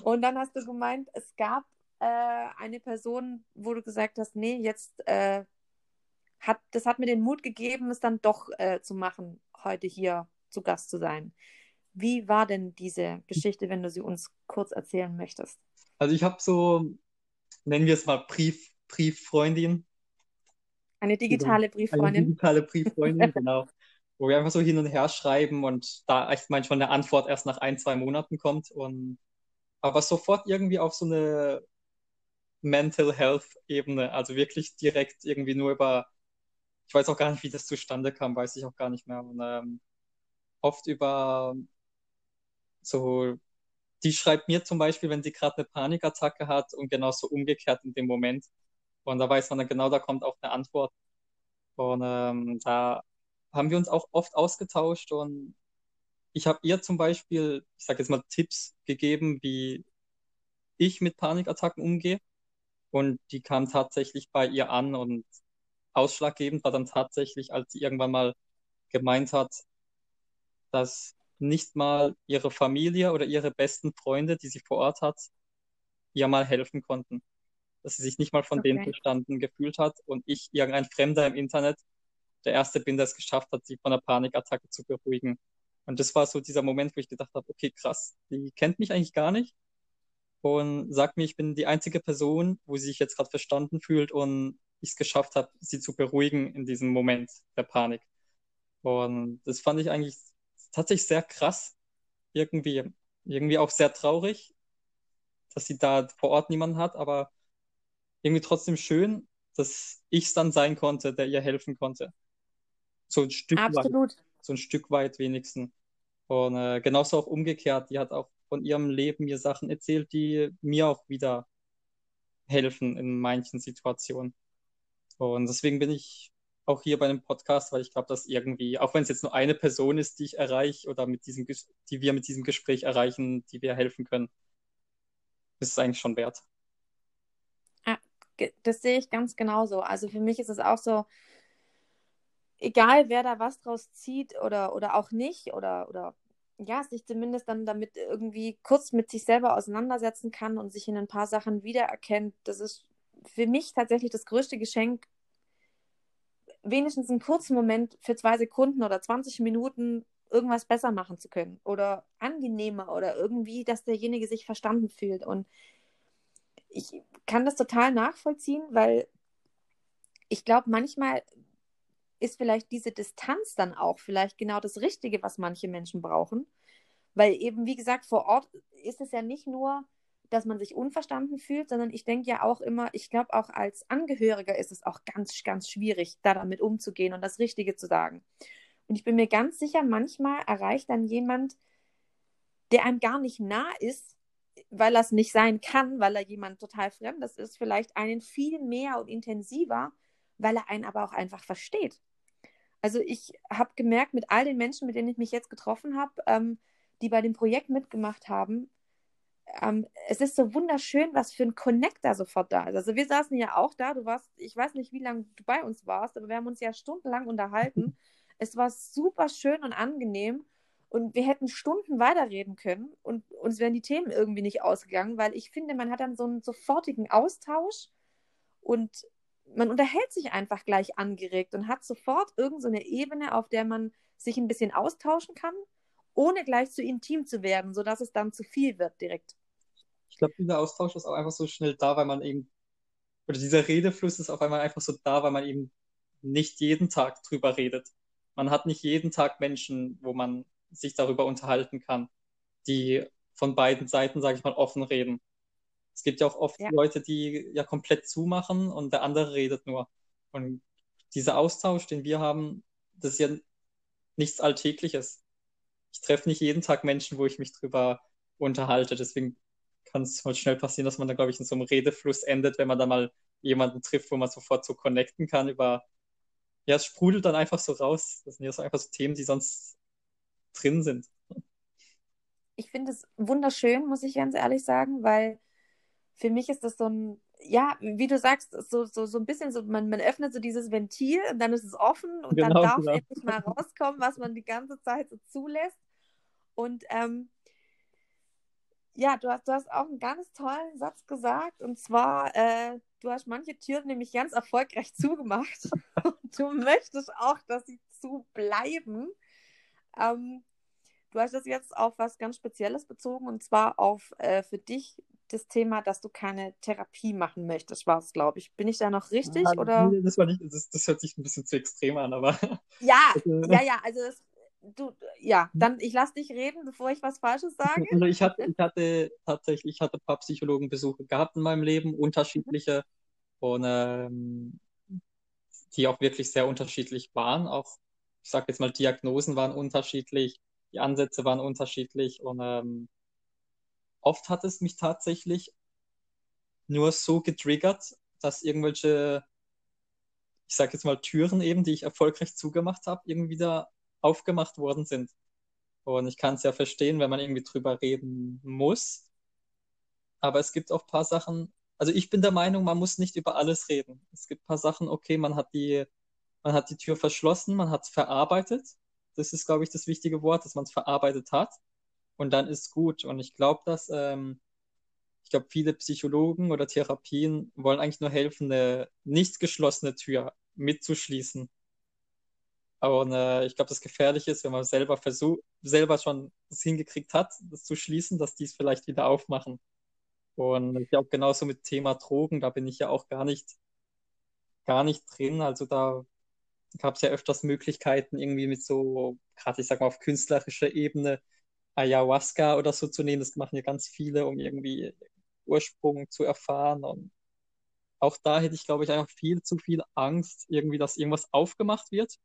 Und dann hast du gemeint, es gab äh, eine Person, wo du gesagt hast, nee, jetzt äh, hat das hat mir den Mut gegeben, es dann doch äh, zu machen, heute hier zu Gast zu sein. Wie war denn diese Geschichte, wenn du sie uns kurz erzählen möchtest? Also ich habe so, nennen wir es mal Brief, Brieffreundin, eine digitale Brieffreundin. Eine digitale Brieffreundin, genau. Wo wir einfach so hin und her schreiben und da echt manchmal eine Antwort erst nach ein, zwei Monaten kommt. Und aber sofort irgendwie auf so eine Mental Health Ebene, also wirklich direkt irgendwie nur über, ich weiß auch gar nicht, wie das zustande kam, weiß ich auch gar nicht mehr. Und, ähm, oft über so, die schreibt mir zum Beispiel, wenn sie gerade eine Panikattacke hat und genauso umgekehrt in dem Moment. Und da weiß man dann genau, da kommt auch eine Antwort. Und ähm, da haben wir uns auch oft ausgetauscht und ich habe ihr zum Beispiel, ich sage jetzt mal, Tipps gegeben, wie ich mit Panikattacken umgehe. Und die kam tatsächlich bei ihr an und ausschlaggebend war dann tatsächlich, als sie irgendwann mal gemeint hat, dass nicht mal ihre Familie oder ihre besten Freunde, die sie vor Ort hat, ihr mal helfen konnten dass sie sich nicht mal von okay. denen verstanden gefühlt hat und ich, irgendein Fremder im Internet, der Erste bin, der es geschafft hat, sie von einer Panikattacke zu beruhigen. Und das war so dieser Moment, wo ich gedacht habe, okay, krass, die kennt mich eigentlich gar nicht und sagt mir, ich bin die einzige Person, wo sie sich jetzt gerade verstanden fühlt und ich es geschafft habe, sie zu beruhigen in diesem Moment der Panik. Und das fand ich eigentlich tatsächlich sehr krass, irgendwie, irgendwie auch sehr traurig, dass sie da vor Ort niemanden hat, aber irgendwie trotzdem schön, dass ich es dann sein konnte, der ihr helfen konnte. So ein Stück Absolut. weit. So ein Stück weit wenigstens. Und äh, genauso auch umgekehrt. Die hat auch von ihrem Leben mir Sachen erzählt, die mir auch wieder helfen in manchen Situationen. Und deswegen bin ich auch hier bei dem Podcast, weil ich glaube, dass irgendwie, auch wenn es jetzt nur eine Person ist, die ich erreiche oder mit diesem, die wir mit diesem Gespräch erreichen, die wir helfen können, ist es eigentlich schon wert das sehe ich ganz genauso. Also für mich ist es auch so, egal wer da was draus zieht oder, oder auch nicht, oder, oder ja, sich zumindest dann damit irgendwie kurz mit sich selber auseinandersetzen kann und sich in ein paar Sachen wiedererkennt, das ist für mich tatsächlich das größte Geschenk, wenigstens einen kurzen Moment für zwei Sekunden oder 20 Minuten irgendwas besser machen zu können oder angenehmer oder irgendwie, dass derjenige sich verstanden fühlt. Und ich kann das total nachvollziehen, weil ich glaube, manchmal ist vielleicht diese Distanz dann auch vielleicht genau das Richtige, was manche Menschen brauchen. Weil eben, wie gesagt, vor Ort ist es ja nicht nur, dass man sich unverstanden fühlt, sondern ich denke ja auch immer, ich glaube auch als Angehöriger ist es auch ganz, ganz schwierig, da damit umzugehen und das Richtige zu sagen. Und ich bin mir ganz sicher, manchmal erreicht dann jemand, der einem gar nicht nah ist, weil das nicht sein kann, weil er jemand total Fremdes ist, vielleicht einen viel mehr und intensiver, weil er einen aber auch einfach versteht. Also ich habe gemerkt, mit all den Menschen, mit denen ich mich jetzt getroffen habe, ähm, die bei dem Projekt mitgemacht haben, ähm, es ist so wunderschön, was für ein Connect da sofort da ist. Also wir saßen ja auch da, du warst, ich weiß nicht, wie lange du bei uns warst, aber wir haben uns ja stundenlang unterhalten. es war super schön und angenehm und wir hätten Stunden weiterreden können und uns wären die Themen irgendwie nicht ausgegangen, weil ich finde, man hat dann so einen sofortigen Austausch und man unterhält sich einfach gleich angeregt und hat sofort irgendeine so Ebene, auf der man sich ein bisschen austauschen kann, ohne gleich zu intim zu werden, sodass es dann zu viel wird direkt. Ich glaube, dieser Austausch ist auch einfach so schnell da, weil man eben, oder dieser Redefluss ist auf einmal einfach so da, weil man eben nicht jeden Tag drüber redet. Man hat nicht jeden Tag Menschen, wo man sich darüber unterhalten kann, die von beiden Seiten, sage ich mal, offen reden. Es gibt ja auch oft ja. Leute, die ja komplett zumachen und der andere redet nur. Und dieser Austausch, den wir haben, das ist ja nichts Alltägliches. Ich treffe nicht jeden Tag Menschen, wo ich mich drüber unterhalte. Deswegen kann es mal schnell passieren, dass man da, glaube ich, in so einem Redefluss endet, wenn man da mal jemanden trifft, wo man sofort so connecten kann über, ja, es sprudelt dann einfach so raus. Das sind ja so einfach so Themen, die sonst drin sind. Ich finde es wunderschön, muss ich ganz ehrlich sagen, weil für mich ist das so ein, ja, wie du sagst, so, so, so ein bisschen so, man, man öffnet so dieses Ventil und dann ist es offen und genau, dann darf genau. endlich mal rauskommen, was man die ganze Zeit so zulässt. Und ähm, ja, du hast, du hast auch einen ganz tollen Satz gesagt und zwar, äh, du hast manche Türen nämlich ganz erfolgreich zugemacht und du möchtest auch, dass sie zu bleiben. Ähm, du hast das jetzt auf was ganz Spezielles bezogen und zwar auf äh, für dich das Thema, dass du keine Therapie machen möchtest, war es, glaube ich. Bin ich da noch richtig? Ja, oder? Nee, das war nicht, das, das, hört sich ein bisschen zu extrem an, aber. Ja, also, ja, ja, also das, du, ja, dann ich lasse dich reden, bevor ich was Falsches sage. Also ich hatte, ich hatte tatsächlich, ich hatte ein paar Psychologenbesuche gehabt in meinem Leben, unterschiedliche und ähm, die auch wirklich sehr unterschiedlich waren. Auch, ich sage jetzt mal, Diagnosen waren unterschiedlich, die Ansätze waren unterschiedlich und ähm, oft hat es mich tatsächlich nur so getriggert, dass irgendwelche, ich sage jetzt mal, Türen eben, die ich erfolgreich zugemacht habe, irgendwie wieder aufgemacht worden sind. Und ich kann es ja verstehen, wenn man irgendwie drüber reden muss. Aber es gibt auch paar Sachen, also ich bin der Meinung, man muss nicht über alles reden. Es gibt paar Sachen, okay, man hat die, man hat die Tür verschlossen, man hat verarbeitet. Das ist, glaube ich, das wichtige Wort, dass man es verarbeitet hat und dann ist gut. Und ich glaube, dass, ähm, ich glaube, viele Psychologen oder Therapien wollen eigentlich nur helfen, eine nicht geschlossene Tür mitzuschließen. Aber äh, ich glaube, das Gefährliche ist, wenn man selber versucht, selber schon das hingekriegt hat, das zu schließen, dass die es vielleicht wieder aufmachen. Und ich glaube, genauso mit Thema Drogen, da bin ich ja auch gar nicht, gar nicht drin. Also da gab es ja öfters Möglichkeiten, irgendwie mit so, gerade ich sag mal, auf künstlerischer Ebene Ayahuasca oder so zu nehmen. Das machen ja ganz viele, um irgendwie Ursprung zu erfahren. Und auch da hätte ich, glaube ich, einfach viel zu viel Angst, irgendwie, dass irgendwas aufgemacht wird,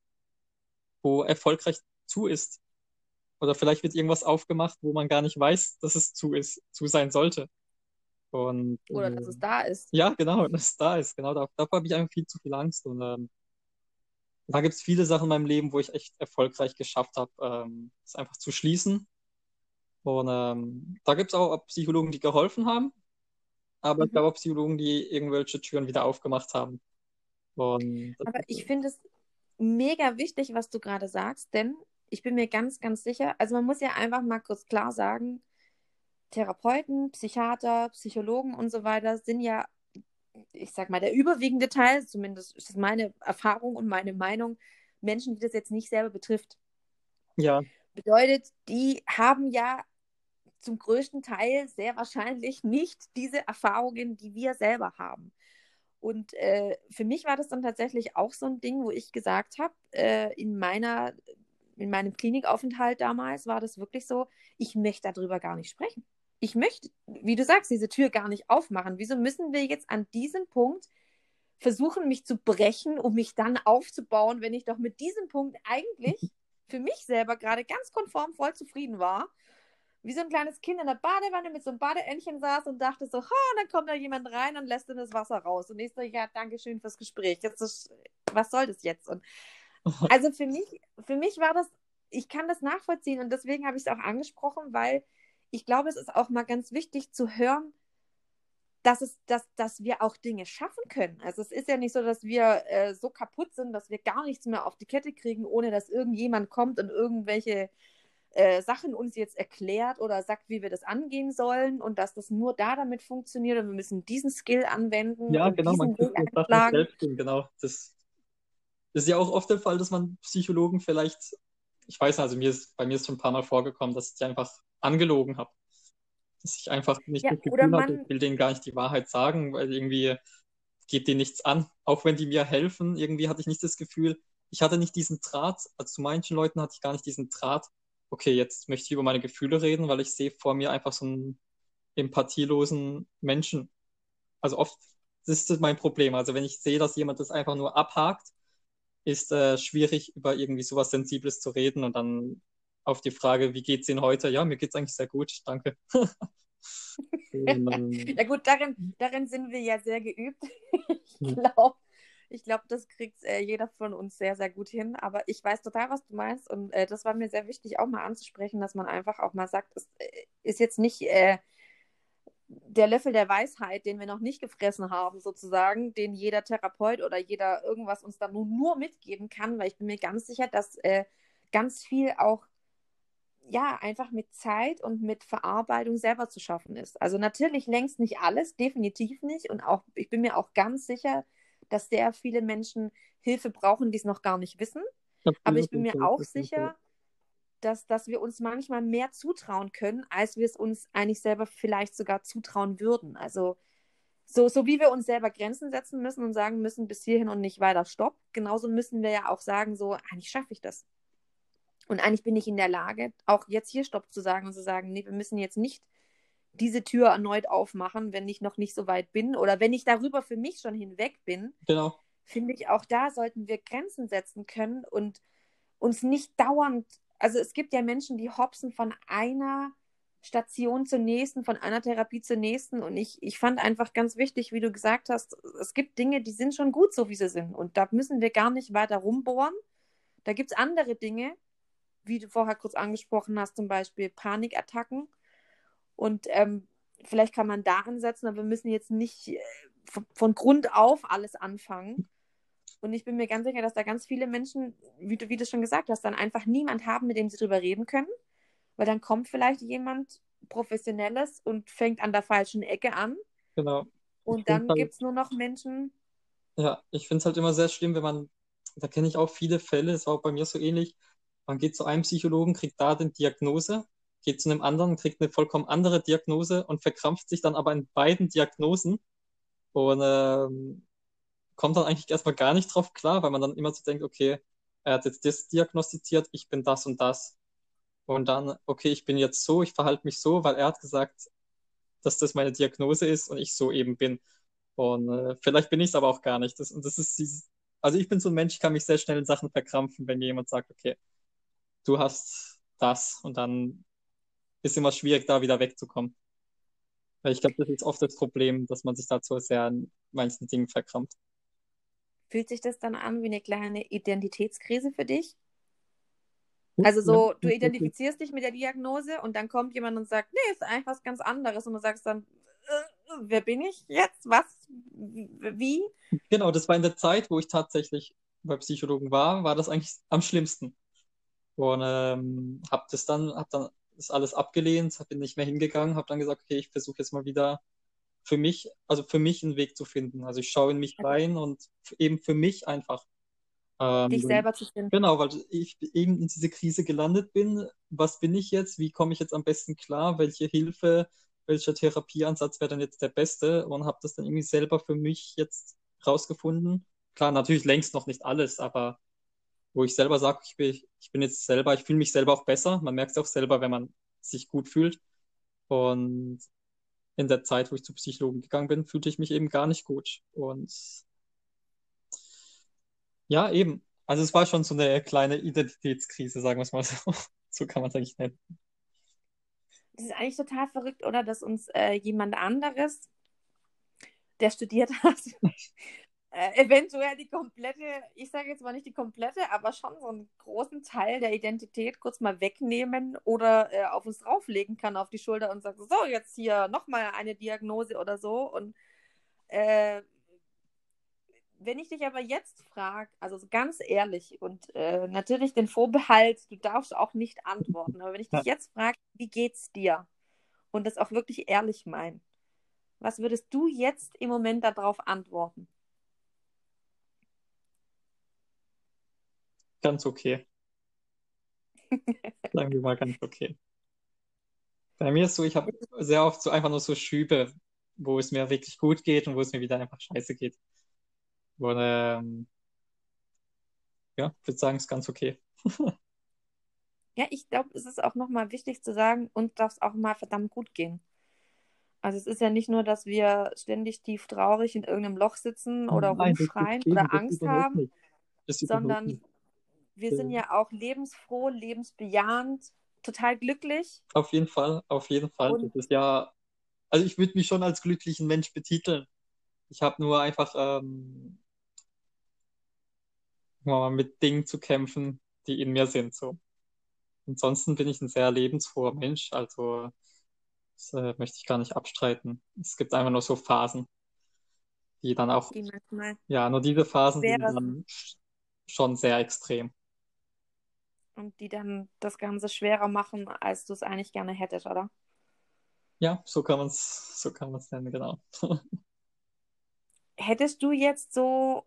wo erfolgreich zu ist. Oder vielleicht wird irgendwas aufgemacht, wo man gar nicht weiß, dass es zu ist, zu sein sollte. Und, Oder äh, dass es da ist. Ja, genau, dass es da ist. Genau, davor habe ich einfach viel zu viel Angst. Und ähm, da gibt es viele Sachen in meinem Leben, wo ich echt erfolgreich geschafft habe, ähm, es einfach zu schließen und ähm, da gibt es auch Psychologen, die geholfen haben, aber mhm. ich glaube auch Psychologen, die irgendwelche Türen wieder aufgemacht haben. Und aber ich finde es mega wichtig, was du gerade sagst, denn ich bin mir ganz, ganz sicher, also man muss ja einfach mal kurz klar sagen, Therapeuten, Psychiater, Psychologen und so weiter sind ja, ich sag mal, der überwiegende Teil, zumindest ist das meine Erfahrung und meine Meinung, Menschen, die das jetzt nicht selber betrifft. Ja. Bedeutet, die haben ja zum größten Teil sehr wahrscheinlich nicht diese Erfahrungen, die wir selber haben. Und äh, für mich war das dann tatsächlich auch so ein Ding, wo ich gesagt habe, äh, in meiner, in meinem Klinikaufenthalt damals war das wirklich so, ich möchte darüber gar nicht sprechen. Ich möchte, wie du sagst, diese Tür gar nicht aufmachen. Wieso müssen wir jetzt an diesem Punkt versuchen, mich zu brechen, um mich dann aufzubauen, wenn ich doch mit diesem Punkt eigentlich für mich selber gerade ganz konform voll zufrieden war wie so ein kleines Kind in der Badewanne mit so einem Badeentchen saß und dachte so, ha, und dann kommt da jemand rein und lässt dann das Wasser raus. Und ich so, ja, danke schön fürs Gespräch. Jetzt ist, was soll das jetzt? Und also für mich, für mich war das, ich kann das nachvollziehen und deswegen habe ich es auch angesprochen, weil ich glaube, es ist auch mal ganz wichtig zu hören, dass, es, dass, dass wir auch Dinge schaffen können. Also es ist ja nicht so, dass wir äh, so kaputt sind, dass wir gar nichts mehr auf die Kette kriegen, ohne dass irgendjemand kommt und irgendwelche äh, Sachen uns jetzt erklärt oder sagt, wie wir das angehen sollen und dass das nur da damit funktioniert und wir müssen diesen Skill anwenden. Ja, genau, man kann das selbst tun, genau. Das, ist ja auch oft der Fall, dass man Psychologen vielleicht, ich weiß nicht, also mir ist, bei mir ist schon ein paar Mal vorgekommen, dass ich die einfach angelogen habe. Dass ich einfach nicht Ja, das Gefühl man- ich will denen gar nicht die Wahrheit sagen, weil irgendwie geht denen nichts an. Auch wenn die mir helfen, irgendwie hatte ich nicht das Gefühl, ich hatte nicht diesen Draht, also zu manchen Leuten hatte ich gar nicht diesen Draht, okay, jetzt möchte ich über meine Gefühle reden, weil ich sehe vor mir einfach so einen empathielosen Menschen. Also oft, das ist mein Problem. Also wenn ich sehe, dass jemand das einfach nur abhakt, ist äh, schwierig, über irgendwie sowas Sensibles zu reden und dann auf die Frage, wie geht's Ihnen heute? Ja, mir geht's eigentlich sehr gut, danke. Ja gut, darin, darin sind wir ja sehr geübt. ich Hm. glaube, ich glaub, das kriegt äh, jeder von uns sehr, sehr gut hin. Aber ich weiß total, was du meinst. Und äh, das war mir sehr wichtig, auch mal anzusprechen, dass man einfach auch mal sagt, es äh, ist jetzt nicht äh, der Löffel der Weisheit, den wir noch nicht gefressen haben, sozusagen, den jeder Therapeut oder jeder irgendwas uns dann nur, nur mitgeben kann, weil ich bin mir ganz sicher, dass äh, ganz viel auch ja, einfach mit Zeit und mit Verarbeitung selber zu schaffen ist. Also natürlich längst nicht alles, definitiv nicht. Und auch, ich bin mir auch ganz sicher, dass sehr viele Menschen Hilfe brauchen, die es noch gar nicht wissen. Aber ich bin mir absolut, auch sicher, dass, dass wir uns manchmal mehr zutrauen können, als wir es uns eigentlich selber vielleicht sogar zutrauen würden. Also so, so wie wir uns selber Grenzen setzen müssen und sagen müssen, bis hierhin und nicht weiter, stopp, genauso müssen wir ja auch sagen, so, eigentlich schaffe ich das. Und eigentlich bin ich in der Lage, auch jetzt hier Stopp zu sagen und zu sagen, nee, wir müssen jetzt nicht diese Tür erneut aufmachen, wenn ich noch nicht so weit bin oder wenn ich darüber für mich schon hinweg bin, Genau. finde ich, auch da sollten wir Grenzen setzen können und uns nicht dauernd, also es gibt ja Menschen, die hopsen von einer Station zur nächsten, von einer Therapie zur nächsten und ich, ich fand einfach ganz wichtig, wie du gesagt hast, es gibt Dinge, die sind schon gut so, wie sie sind und da müssen wir gar nicht weiter rumbohren. Da gibt es andere Dinge, wie du vorher kurz angesprochen hast, zum Beispiel Panikattacken und ähm, vielleicht kann man da ansetzen, aber wir müssen jetzt nicht äh, von, von Grund auf alles anfangen. Und ich bin mir ganz sicher, dass da ganz viele Menschen, wie du, wie du schon gesagt hast, dann einfach niemand haben, mit dem sie drüber reden können. Weil dann kommt vielleicht jemand Professionelles und fängt an der falschen Ecke an. Genau. Und Ich dann halt- gibt es nur noch Menschen, Ja, ich finde es halt immer sehr schlimm, wenn man, da kenne ich auch viele Fälle, es war auch bei mir so ähnlich, man geht zu einem Psychologen, kriegt da die Diagnose, geht zu einem anderen, kriegt eine vollkommen andere Diagnose und verkrampft sich dann aber in beiden Diagnosen und ähm, kommt dann eigentlich erstmal gar nicht drauf klar, weil man dann immer so denkt, okay, er hat jetzt das diagnostiziert, ich bin das und das. Und dann, okay, ich bin jetzt so, ich verhalte mich so, weil er hat gesagt, dass das meine Diagnose ist und ich so eben bin. Und äh, vielleicht bin ich es aber auch gar nicht. Das, und das ist dieses, also ich bin so ein Mensch, ich kann mich sehr schnell in Sachen verkrampfen, wenn mir jemand sagt, okay, du hast das und dann ist immer schwierig, da wieder wegzukommen. Weil ich glaube, das ist oft das Problem, dass man sich dazu sehr in manchen Dingen verkrampft. fühlt sich das dann an wie eine kleine Identitätskrise für dich? Also so, du identifizierst dich mit der Diagnose und dann kommt jemand und sagt, nee, ist eigentlich was ganz anderes. Und du sagst dann, äh, wer bin ich jetzt? Was? Wie? Genau, das war in der Zeit, wo ich tatsächlich bei Psychologen war, war das eigentlich am schlimmsten. Und ähm, habe das dann, habe dann das alles abgelehnt, bin nicht mehr hingegangen, habe dann gesagt, okay, ich versuche jetzt mal wieder für mich, also für mich einen Weg zu finden. Also ich schaue in mich rein und eben für mich einfach. Ähm, Dich selber zu finden. Genau, weil ich eben in diese Krise gelandet bin. Was bin ich jetzt? Wie komme ich jetzt am besten klar? Welche Hilfe, welcher Therapieansatz wäre dann jetzt der beste? Und habe das dann irgendwie selber für mich jetzt rausgefunden. Klar, natürlich längst noch nicht alles, aber wo ich selber sage, ich bin, ich bin jetzt selber, ich fühle mich selber auch besser. Man merkt es auch selber, wenn man sich gut fühlt. Und in der Zeit, wo ich zu Psychologen gegangen bin, fühlte ich mich eben gar nicht gut. Und ja, eben. Also es war schon so eine kleine Identitätskrise, sagen wir es mal so. So kann man es eigentlich nennen. Das ist eigentlich total verrückt, oder? Dass uns äh, jemand anderes, der studiert hat, äh, eventuell die komplette, ich sage jetzt mal nicht die komplette, aber schon so einen großen Teil der Identität kurz mal wegnehmen oder äh, auf uns drauflegen kann auf die Schulter und sagt, so, jetzt hier nochmal eine Diagnose oder so. Und äh, wenn ich dich aber jetzt frage, also ganz ehrlich und äh, natürlich den Vorbehalt, du darfst auch nicht antworten, aber wenn ich dich jetzt frage, wie geht's dir? Und das auch wirklich ehrlich mein, was würdest du jetzt im Moment darauf antworten? Ganz okay. Sagen wir mal ganz okay. Bei mir ist so, ich habe sehr oft so einfach nur so Schübe, wo es mir wirklich gut geht und wo es mir wieder einfach scheiße geht. Und ähm, ja, ich würde sagen, es ist ganz okay. ja, ich glaube, es ist auch nochmal wichtig zu sagen, uns darf es auch mal verdammt gut gehen. Also es ist ja nicht nur, dass wir ständig tief traurig in irgendeinem Loch sitzen oder Nein, rumschreien oder Angst haben, sondern wir sind ja auch lebensfroh, lebensbejahend, total glücklich. Auf jeden Fall, auf jeden Fall. Und das ist ja, also ich würde mich schon als glücklichen Mensch betiteln. Ich habe nur einfach ähm, mit Dingen zu kämpfen, die in mir sind. So. Ansonsten bin ich ein sehr lebensfroher Mensch, also das äh, möchte ich gar nicht abstreiten. Es gibt einfach nur so Phasen, die dann auch, die ja, nur diese Phasen sind dann schon sehr extrem und die dann das Ganze schwerer machen, als du es eigentlich gerne hättest, oder? Ja, so kann man es so kann man's nennen, genau. Hättest du jetzt so,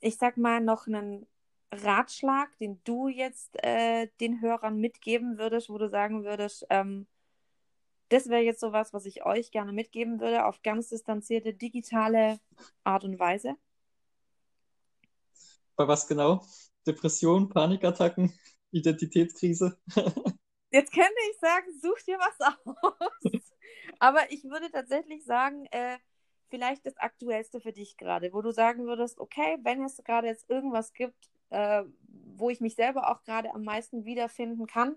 ich sag mal, noch einen Ratschlag, den du jetzt äh, den Hörern mitgeben würdest, wo du sagen würdest, ähm, das wäre jetzt sowas, was ich euch gerne mitgeben würde, auf ganz distanzierte digitale Art und Weise? Bei was genau? Depression, Panikattacken, Identitätskrise. Jetzt könnte ich sagen, such dir was aus. Aber ich würde tatsächlich sagen, äh, vielleicht das Aktuellste für dich gerade, wo du sagen würdest, okay, wenn es gerade jetzt irgendwas gibt, äh, wo ich mich selber auch gerade am meisten wiederfinden kann,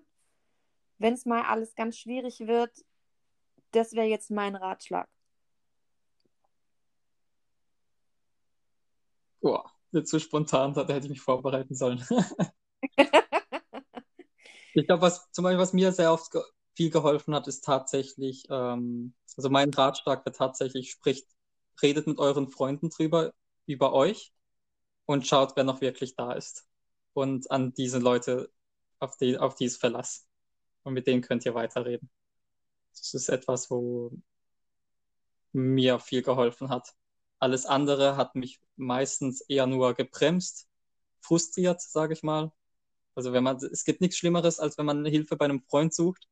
wenn es mal alles ganz schwierig wird, das wäre jetzt mein Ratschlag. Boah, nicht so spontan, da hätte ich mich vorbereiten sollen. ich glaube, was zum Beispiel, was mir sehr oft ge viel geholfen hat, ist tatsächlich, ähm, also mein Ratschlag wäre tatsächlich, spricht, redet mit euren Freunden drüber, über euch und schaut, wer noch wirklich da ist. Und an diese Leute, auf die, auf die es Verlass. Und mit denen könnt ihr weiterreden. Das ist etwas, wo mir viel geholfen hat. Alles andere hat mich meistens eher nur gebremst, frustriert, sage ich mal. Also wenn man, es gibt nichts Schlimmeres, als wenn man Hilfe bei einem Freund sucht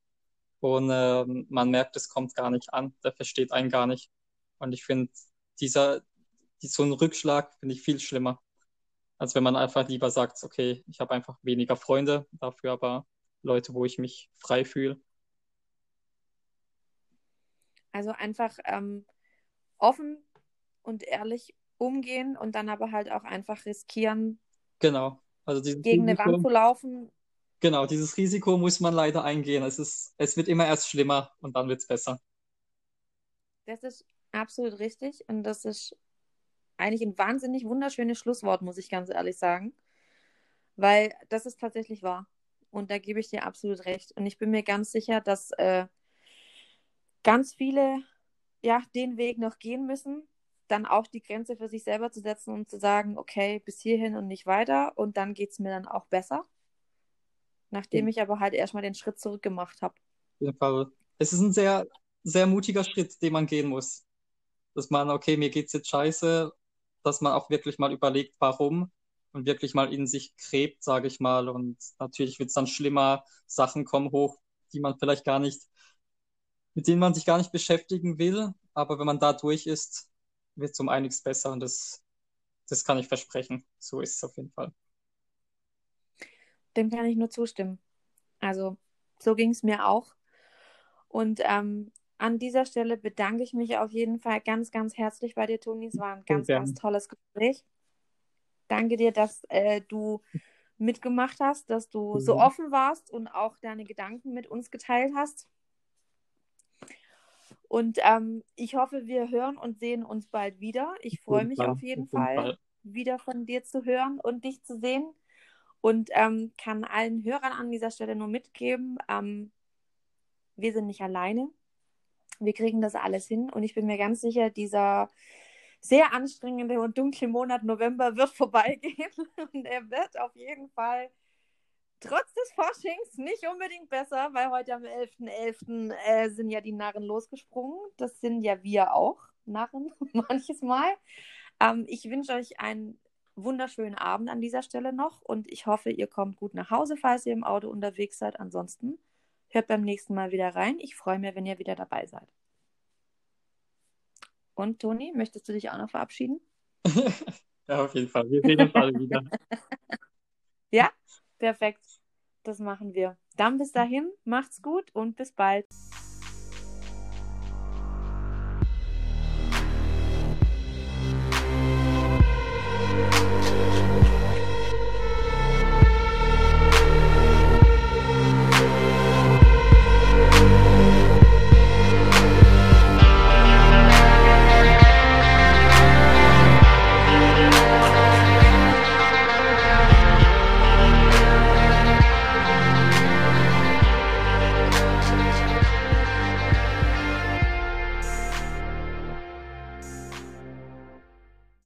und äh, man merkt, es kommt gar nicht an, der versteht einen gar nicht. Und ich finde, dieser, die, so ein Rückschlag finde ich viel schlimmer, als wenn man einfach lieber sagt, okay, ich habe einfach weniger Freunde, dafür aber Leute, wo ich mich frei fühle. Also einfach ähm, offen und ehrlich umgehen und dann aber halt auch einfach riskieren, genau. also gegen Risiko, eine Wand zu laufen. Genau, dieses Risiko muss man leider eingehen. Es, ist, es wird immer erst schlimmer und dann wird es besser. Das ist absolut richtig und das ist eigentlich ein wahnsinnig wunderschönes Schlusswort, muss ich ganz ehrlich sagen. Weil das ist tatsächlich wahr. Und da gebe ich dir absolut recht. Und ich bin mir ganz sicher, dass äh, ganz viele ja den Weg noch gehen müssen, dann auch die Grenze für sich selber zu setzen und zu sagen, okay, bis hierhin und nicht weiter. Und dann geht es mir dann auch besser. Nachdem ich aber halt erstmal den Schritt zurück gemacht habe. Es ist ein sehr, sehr mutiger Schritt, den man gehen muss. Dass man, okay, mir geht's jetzt scheiße, dass man auch wirklich mal überlegt, warum und wirklich mal in sich gräbt, sage ich mal. Und natürlich wird es dann schlimmer, Sachen kommen hoch, die man vielleicht gar nicht, mit denen man sich gar nicht beschäftigen will. Aber wenn man da durch ist, wird es um einiges besser und das, das kann ich versprechen. So ist es auf jeden Fall. Dem kann ich nur zustimmen. Also, so ging es mir auch. Und ähm, an dieser Stelle bedanke ich mich auf jeden Fall ganz, ganz herzlich bei dir, Toni. Es war ein ganz, ganz tolles Gespräch. Danke dir, dass äh, du mitgemacht hast, dass du mhm. so offen warst und auch deine Gedanken mit uns geteilt hast. Und ähm, ich hoffe, wir hören und sehen uns bald wieder. Ich freue mich Fall. auf jeden, auf jeden Fall, Fall, wieder von dir zu hören und dich zu sehen. Und ähm, kann allen Hörern an dieser Stelle nur mitgeben, ähm, wir sind nicht alleine. Wir kriegen das alles hin. Und ich bin mir ganz sicher, dieser sehr anstrengende und dunkle Monat November wird vorbeigehen. Und er wird auf jeden Fall trotz des Forschings nicht unbedingt besser, weil heute am 11.11. .11., äh, sind ja die Narren losgesprungen. Das sind ja wir auch, Narren, manches Mal. Ähm, ich wünsche euch einen wunderschönen Abend an dieser Stelle noch und ich hoffe, ihr kommt gut nach Hause, falls ihr im Auto unterwegs seid. Ansonsten hört beim nächsten Mal wieder rein. Ich freue mich, wenn ihr wieder dabei seid. Und Toni, möchtest du dich auch noch verabschieden? ja, auf jeden Fall. Wir sehen uns alle wieder. ja, perfekt. Das machen wir. Dann bis dahin, macht's gut und bis bald.